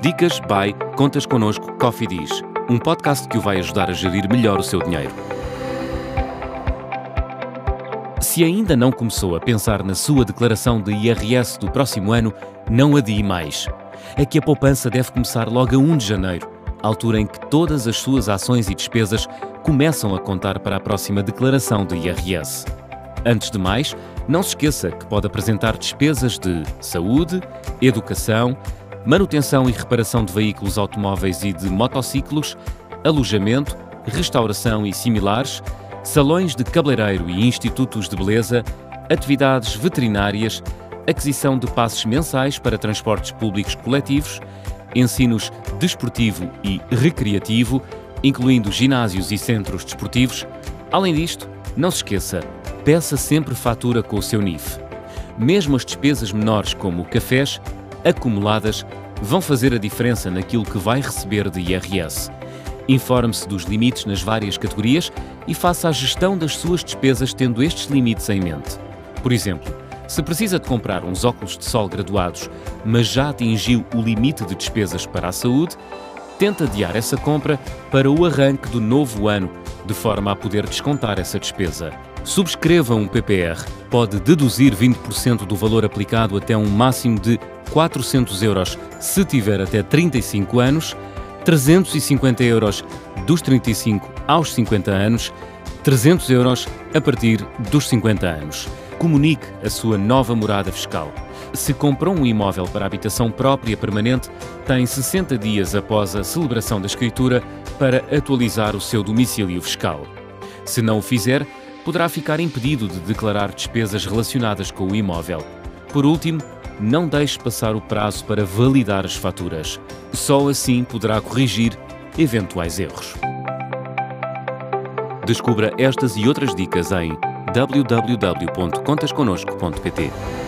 Dicas by Contas Connosco Coffee Diz, um podcast que o vai ajudar a gerir melhor o seu dinheiro. Se ainda não começou a pensar na sua declaração de IRS do próximo ano, não adie mais. É que a poupança deve começar logo a 1 de janeiro, altura em que todas as suas ações e despesas começam a contar para a próxima declaração de IRS. Antes de mais, não se esqueça que pode apresentar despesas de saúde, educação, manutenção e reparação de veículos automóveis e de motociclos, alojamento, restauração e similares, salões de cabeleireiro e institutos de beleza, atividades veterinárias, aquisição de passes mensais para transportes públicos coletivos, ensinos desportivo e recreativo, incluindo ginásios e centros desportivos. Além disto, não se esqueça, peça sempre fatura com o seu NIF. Mesmo as despesas menores, como cafés, acumuladas, vão fazer a diferença naquilo que vai receber de IRS. Informe-se dos limites nas várias categorias e faça a gestão das suas despesas tendo estes limites em mente. Por exemplo, se precisa de comprar uns óculos de sol graduados, mas já atingiu o limite de despesas para a saúde, tenta adiar essa compra para o arranque do novo ano, de forma a poder descontar essa despesa. Subscreva um PPR. Pode deduzir 20% do valor aplicado até um máximo de 400 euros se tiver até 35 anos, 350 euros dos 35 aos 50 anos, 300 euros a partir dos 50 anos. Comunique a sua nova morada fiscal. Se comprou um imóvel para habitação própria permanente, tem 60 dias após a celebração da escritura para atualizar o seu domicílio fiscal. Se não o fizer, poderá ficar impedido de declarar despesas relacionadas com o imóvel. Por último, não deixe passar o prazo para validar as faturas. Só assim poderá corrigir eventuais erros. Descubra estas e outras dicas em www.contasconosco.pt.